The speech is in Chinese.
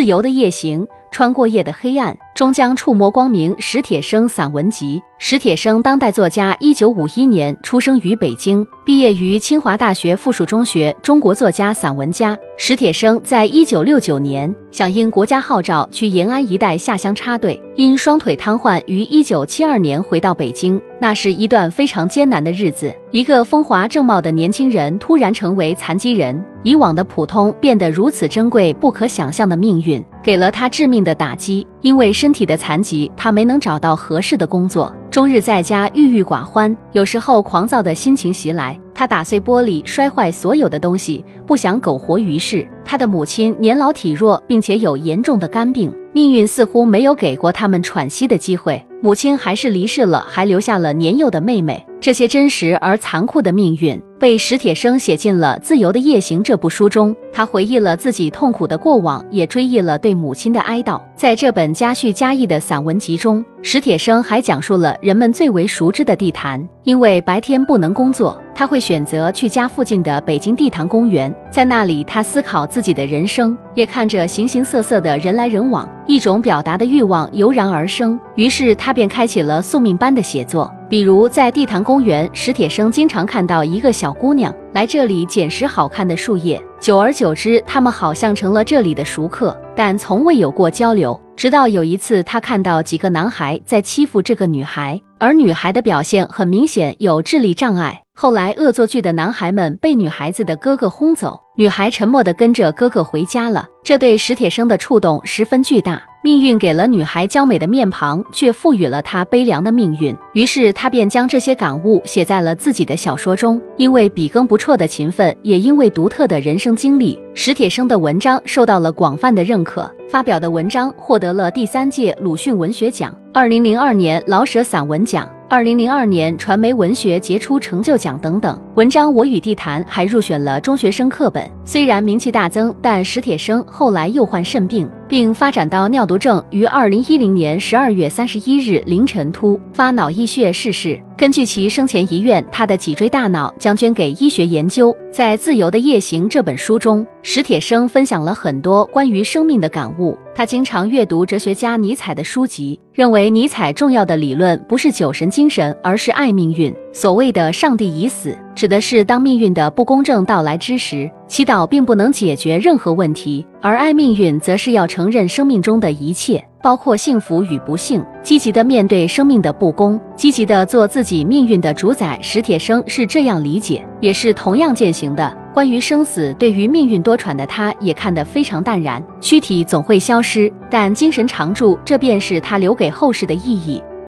自由的夜行，穿过夜的黑暗，终将触摸光明。史铁生散文集。史铁生，当代作家，一九五一年出生于北京，毕业于清华大学附属中学。中国作家、散文家史铁生，在一九六九年响应国家号召去延安一带下乡插队，因双腿瘫痪，于一九七二年回到北京。那是一段非常艰难的日子，一个风华正茂的年轻人突然成为残疾人，以往的普通变得如此珍贵、不可想象的命运，给了他致命的打击。因为身体的残疾，他没能找到合适的工作。终日在家郁郁寡欢，有时候狂躁的心情袭来，他打碎玻璃，摔坏所有的东西，不想苟活于世。他的母亲年老体弱，并且有严重的肝病，命运似乎没有给过他们喘息的机会。母亲还是离世了，还留下了年幼的妹妹。这些真实而残酷的命运。被史铁生写进了《自由的夜行》这部书中，他回忆了自己痛苦的过往，也追忆了对母亲的哀悼。在这本家叙家意的散文集中，史铁生还讲述了人们最为熟知的地坛。因为白天不能工作，他会选择去家附近的北京地坛公园，在那里，他思考自己的人生，也看着形形色色的人来人往，一种表达的欲望油然而生。于是，他便开启了宿命般的写作。比如在地坛公园，史铁生经常看到一个小姑娘来这里捡拾好看的树叶，久而久之，他们好像成了这里的熟客，但从未有过交流。直到有一次，他看到几个男孩在欺负这个女孩，而女孩的表现很明显有智力障碍。后来，恶作剧的男孩们被女孩子的哥哥轰走，女孩沉默地跟着哥哥回家了。这对史铁生的触动十分巨大。命运给了女孩娇美的面庞，却赋予了她悲凉的命运。于是他便将这些感悟写在了自己的小说中。因为笔耕不辍的勤奋，也因为独特的人生经历，史铁生的文章受到了广泛的认可。发表的文章获得了第三届鲁迅文学奖、二零零二年老舍散文奖、二零零二年传媒文学杰出成就奖等等。文章《我与地坛》还入选了中学生课本。虽然名气大增，但史铁生后来又患肾病。并发展到尿毒症，于二零一零年十二月三十一日凌晨突发脑溢血逝世。根据其生前遗愿，他的脊椎大脑将捐给医学研究。在《自由的夜行》这本书中，史铁生分享了很多关于生命的感悟。他经常阅读哲学家尼采的书籍，认为尼采重要的理论不是酒神精神，而是爱命运。所谓的“上帝已死”，指的是当命运的不公正到来之时，祈祷并不能解决任何问题，而爱命运则是要承认生命中的一切。包括幸福与不幸，积极的面对生命的不公，积极的做自己命运的主宰。史铁生是这样理解，也是同样践行的。关于生死，对于命运多舛的他，也看得非常淡然。躯体总会消失，但精神常驻，这便是他留给后世的意义。